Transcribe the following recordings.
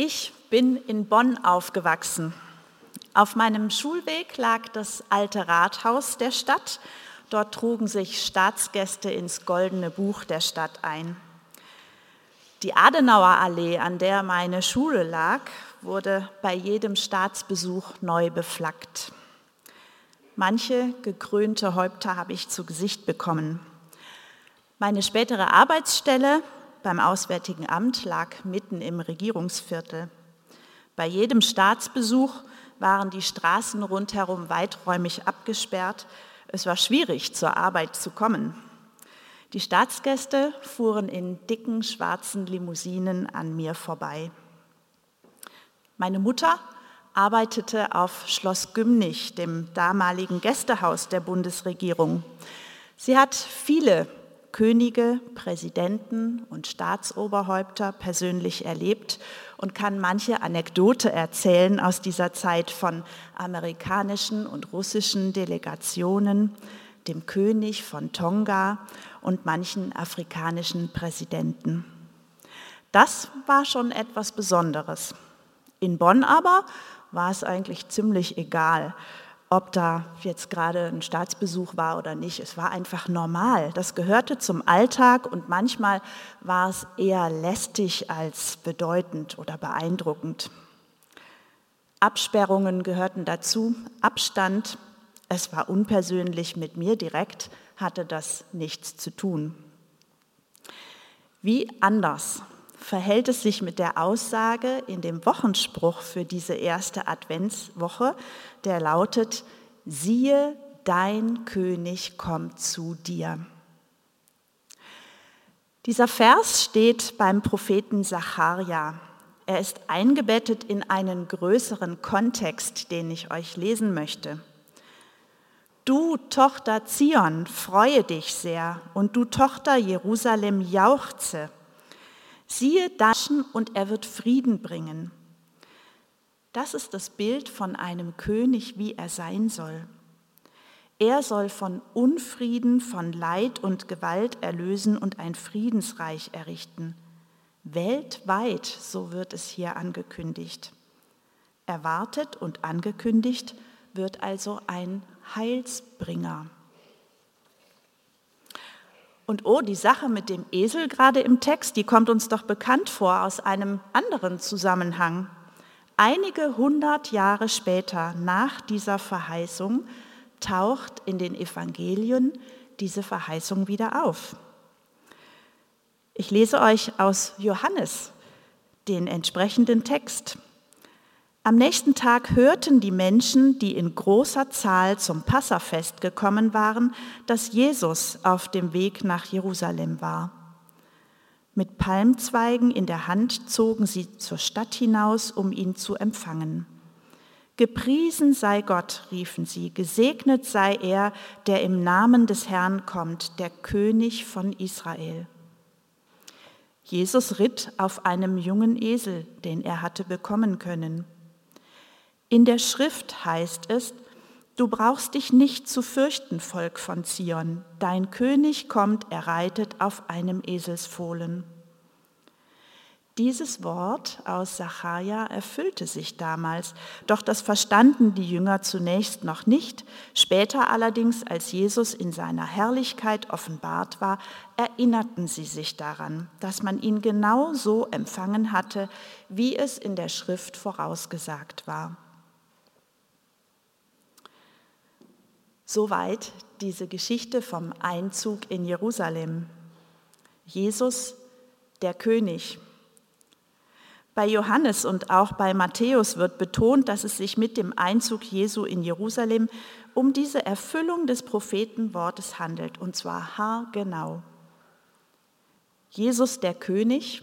Ich bin in Bonn aufgewachsen. Auf meinem Schulweg lag das alte Rathaus der Stadt. Dort trugen sich Staatsgäste ins goldene Buch der Stadt ein. Die Adenauer Allee, an der meine Schule lag, wurde bei jedem Staatsbesuch neu beflaggt. Manche gekrönte Häupter habe ich zu Gesicht bekommen. Meine spätere Arbeitsstelle beim Auswärtigen Amt lag mitten im Regierungsviertel. Bei jedem Staatsbesuch waren die Straßen rundherum weiträumig abgesperrt. Es war schwierig, zur Arbeit zu kommen. Die Staatsgäste fuhren in dicken schwarzen Limousinen an mir vorbei. Meine Mutter arbeitete auf Schloss Gümnich, dem damaligen Gästehaus der Bundesregierung. Sie hat viele Könige, Präsidenten und Staatsoberhäupter persönlich erlebt und kann manche Anekdote erzählen aus dieser Zeit von amerikanischen und russischen Delegationen, dem König von Tonga und manchen afrikanischen Präsidenten. Das war schon etwas Besonderes. In Bonn aber war es eigentlich ziemlich egal ob da jetzt gerade ein Staatsbesuch war oder nicht. Es war einfach normal. Das gehörte zum Alltag und manchmal war es eher lästig als bedeutend oder beeindruckend. Absperrungen gehörten dazu, Abstand, es war unpersönlich mit mir direkt, hatte das nichts zu tun. Wie anders verhält es sich mit der Aussage in dem Wochenspruch für diese erste Adventswoche, der lautet, siehe, dein König kommt zu dir. Dieser Vers steht beim Propheten Sacharja. Er ist eingebettet in einen größeren Kontext, den ich euch lesen möchte. Du Tochter Zion, freue dich sehr, und du Tochter Jerusalem, jauchze. Siehe Daschen und er wird Frieden bringen. Das ist das Bild von einem König, wie er sein soll. Er soll von Unfrieden, von Leid und Gewalt erlösen und ein Friedensreich errichten. Weltweit, so wird es hier angekündigt. Erwartet und angekündigt wird also ein Heilsbringer. Und oh, die Sache mit dem Esel gerade im Text, die kommt uns doch bekannt vor aus einem anderen Zusammenhang. Einige hundert Jahre später, nach dieser Verheißung, taucht in den Evangelien diese Verheißung wieder auf. Ich lese euch aus Johannes den entsprechenden Text. Am nächsten Tag hörten die Menschen, die in großer Zahl zum Passafest gekommen waren, dass Jesus auf dem Weg nach Jerusalem war. Mit Palmzweigen in der Hand zogen sie zur Stadt hinaus, um ihn zu empfangen. Gepriesen sei Gott, riefen sie, gesegnet sei er, der im Namen des Herrn kommt, der König von Israel. Jesus ritt auf einem jungen Esel, den er hatte bekommen können. In der Schrift heißt es, du brauchst dich nicht zu fürchten, Volk von Zion, dein König kommt, er reitet auf einem Eselsfohlen. Dieses Wort aus Sacharja erfüllte sich damals, doch das verstanden die Jünger zunächst noch nicht. Später allerdings, als Jesus in seiner Herrlichkeit offenbart war, erinnerten sie sich daran, dass man ihn genau so empfangen hatte, wie es in der Schrift vorausgesagt war. Soweit diese Geschichte vom Einzug in Jerusalem. Jesus, der König. Bei Johannes und auch bei Matthäus wird betont, dass es sich mit dem Einzug Jesu in Jerusalem um diese Erfüllung des Prophetenwortes handelt, und zwar haargenau. Jesus der König.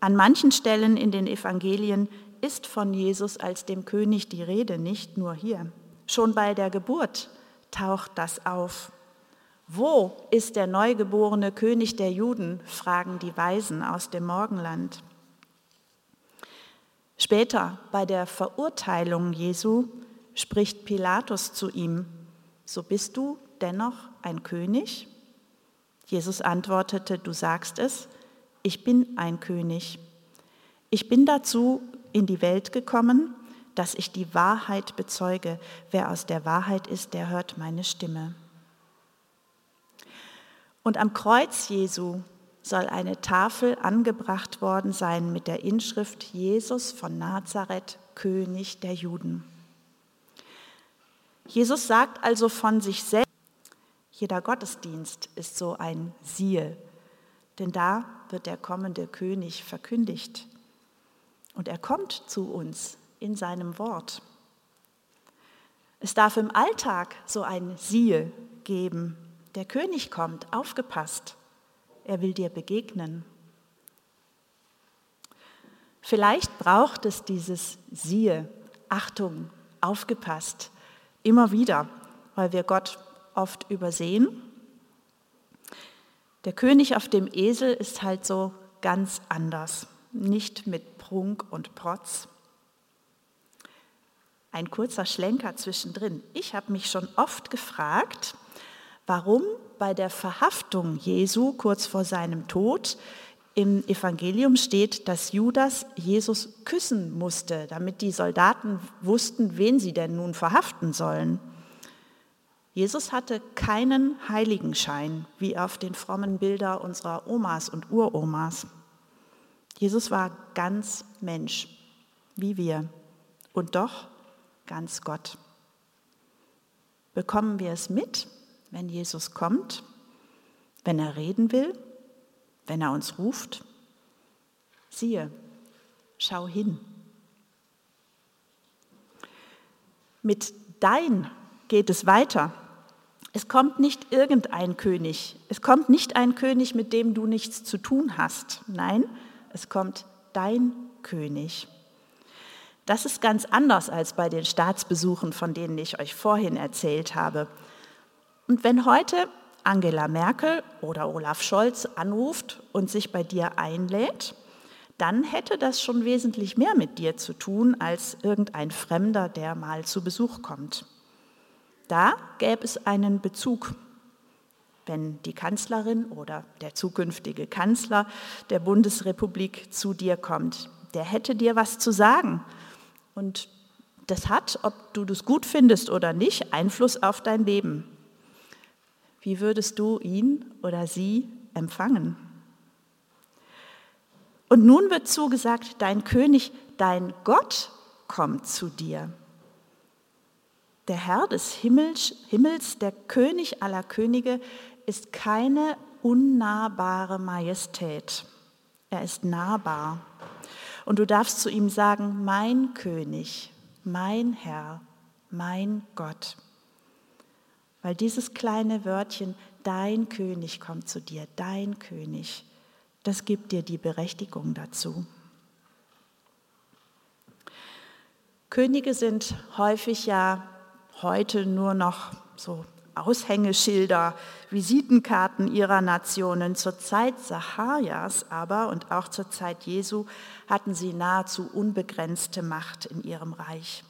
An manchen Stellen in den Evangelien ist von Jesus als dem König die Rede, nicht nur hier. Schon bei der Geburt taucht das auf. Wo ist der neugeborene König der Juden? fragen die Weisen aus dem Morgenland. Später bei der Verurteilung Jesu spricht Pilatus zu ihm, so bist du dennoch ein König? Jesus antwortete, du sagst es, ich bin ein König. Ich bin dazu in die Welt gekommen, dass ich die Wahrheit bezeuge. Wer aus der Wahrheit ist, der hört meine Stimme. Und am Kreuz Jesu soll eine Tafel angebracht worden sein mit der Inschrift Jesus von Nazareth, König der Juden. Jesus sagt also von sich selbst, jeder Gottesdienst ist so ein Siehe, denn da wird der kommende König verkündigt. Und er kommt zu uns in seinem Wort. Es darf im Alltag so ein Siehe geben. Der König kommt, aufgepasst. Er will dir begegnen. Vielleicht braucht es dieses Siehe, Achtung, aufgepasst, immer wieder, weil wir Gott oft übersehen. Der König auf dem Esel ist halt so ganz anders, nicht mit Prunk und Protz. Ein kurzer Schlenker zwischendrin. Ich habe mich schon oft gefragt, warum bei der Verhaftung Jesu kurz vor seinem Tod im Evangelium steht, dass Judas Jesus küssen musste, damit die Soldaten wussten, wen sie denn nun verhaften sollen. Jesus hatte keinen Heiligenschein wie auf den frommen Bilder unserer Omas und Uromas. Jesus war ganz Mensch, wie wir. Und doch ganz Gott. Bekommen wir es mit, wenn Jesus kommt, wenn er reden will, wenn er uns ruft? Siehe, schau hin. Mit dein geht es weiter. Es kommt nicht irgendein König. Es kommt nicht ein König, mit dem du nichts zu tun hast. Nein, es kommt dein König. Das ist ganz anders als bei den Staatsbesuchen, von denen ich euch vorhin erzählt habe. Und wenn heute Angela Merkel oder Olaf Scholz anruft und sich bei dir einlädt, dann hätte das schon wesentlich mehr mit dir zu tun als irgendein Fremder, der mal zu Besuch kommt. Da gäbe es einen Bezug. Wenn die Kanzlerin oder der zukünftige Kanzler der Bundesrepublik zu dir kommt, der hätte dir was zu sagen und das hat, ob du das gut findest oder nicht, Einfluss auf dein Leben. Wie würdest du ihn oder sie empfangen? Und nun wird zugesagt, dein König, dein Gott kommt zu dir. Der Herr des Himmels, der König aller Könige, ist keine unnahbare Majestät. Er ist nahbar. Und du darfst zu ihm sagen, mein König, mein Herr, mein Gott. Weil dieses kleine Wörtchen, dein König kommt zu dir, dein König, das gibt dir die Berechtigung dazu. Könige sind häufig ja heute nur noch so Aushängeschilder, Visitenkarten ihrer Nationen. Zur Zeit Sacharjas aber und auch zur Zeit Jesu hatten sie nahezu unbegrenzte Macht in ihrem Reich.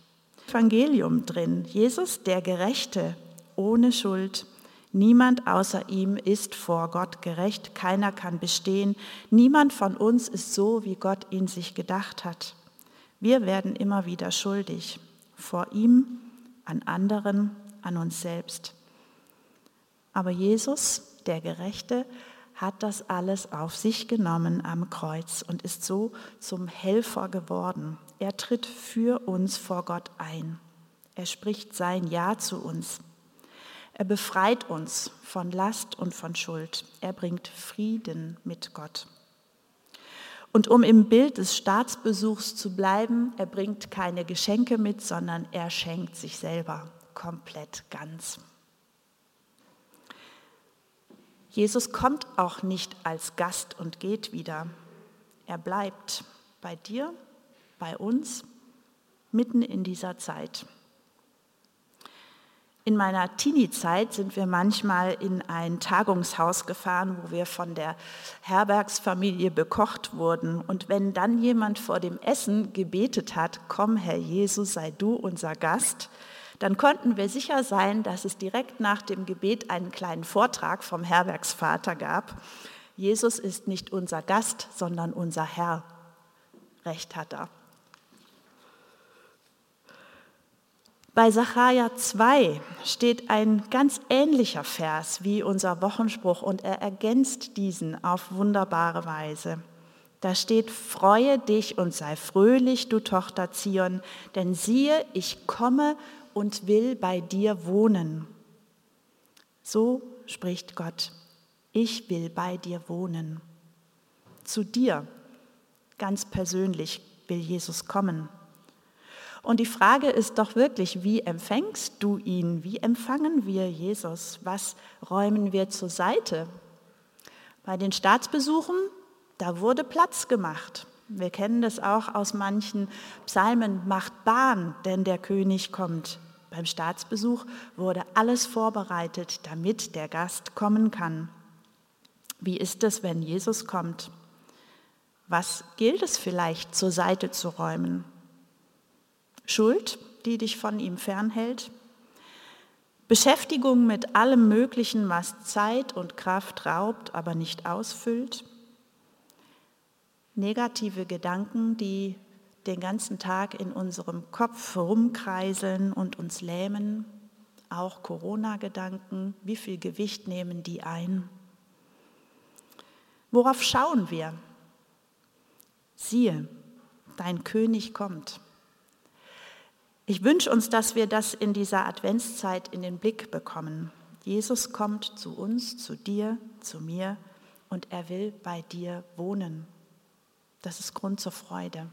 Evangelium drin, Jesus der Gerechte, ohne Schuld. Niemand außer ihm ist vor Gott gerecht, keiner kann bestehen, niemand von uns ist so, wie Gott ihn sich gedacht hat. Wir werden immer wieder schuldig, vor ihm, an anderen, an uns selbst. Aber Jesus, der Gerechte, hat das alles auf sich genommen am Kreuz und ist so zum Helfer geworden. Er tritt für uns vor Gott ein. Er spricht sein Ja zu uns. Er befreit uns von Last und von Schuld. Er bringt Frieden mit Gott. Und um im Bild des Staatsbesuchs zu bleiben, er bringt keine Geschenke mit, sondern er schenkt sich selber komplett ganz. Jesus kommt auch nicht als Gast und geht wieder. Er bleibt bei dir, bei uns, mitten in dieser Zeit. In meiner Teenie-Zeit sind wir manchmal in ein Tagungshaus gefahren, wo wir von der Herbergsfamilie bekocht wurden. Und wenn dann jemand vor dem Essen gebetet hat, komm Herr Jesus, sei du unser Gast, dann konnten wir sicher sein, dass es direkt nach dem Gebet einen kleinen Vortrag vom Herbergsvater gab. Jesus ist nicht unser Gast, sondern unser Herr. recht hat er. Bei Sacharja 2 steht ein ganz ähnlicher Vers wie unser Wochenspruch und er ergänzt diesen auf wunderbare Weise. Da steht, freue dich und sei fröhlich, du Tochter Zion, denn siehe, ich komme und will bei dir wohnen. So spricht Gott, ich will bei dir wohnen. Zu dir, ganz persönlich, will Jesus kommen. Und die Frage ist doch wirklich, wie empfängst du ihn? Wie empfangen wir Jesus? Was räumen wir zur Seite? Bei den Staatsbesuchen, da wurde Platz gemacht. Wir kennen das auch aus manchen Psalmen, macht Bahn, denn der König kommt. Beim Staatsbesuch wurde alles vorbereitet, damit der Gast kommen kann. Wie ist es, wenn Jesus kommt? Was gilt es vielleicht zur Seite zu räumen? Schuld, die dich von ihm fernhält, Beschäftigung mit allem Möglichen, was Zeit und Kraft raubt, aber nicht ausfüllt, negative Gedanken, die den ganzen Tag in unserem Kopf herumkreiseln und uns lähmen, auch Corona-Gedanken, wie viel Gewicht nehmen die ein? Worauf schauen wir? Siehe, dein König kommt. Ich wünsche uns, dass wir das in dieser Adventszeit in den Blick bekommen. Jesus kommt zu uns, zu dir, zu mir und er will bei dir wohnen. Das ist Grund zur Freude.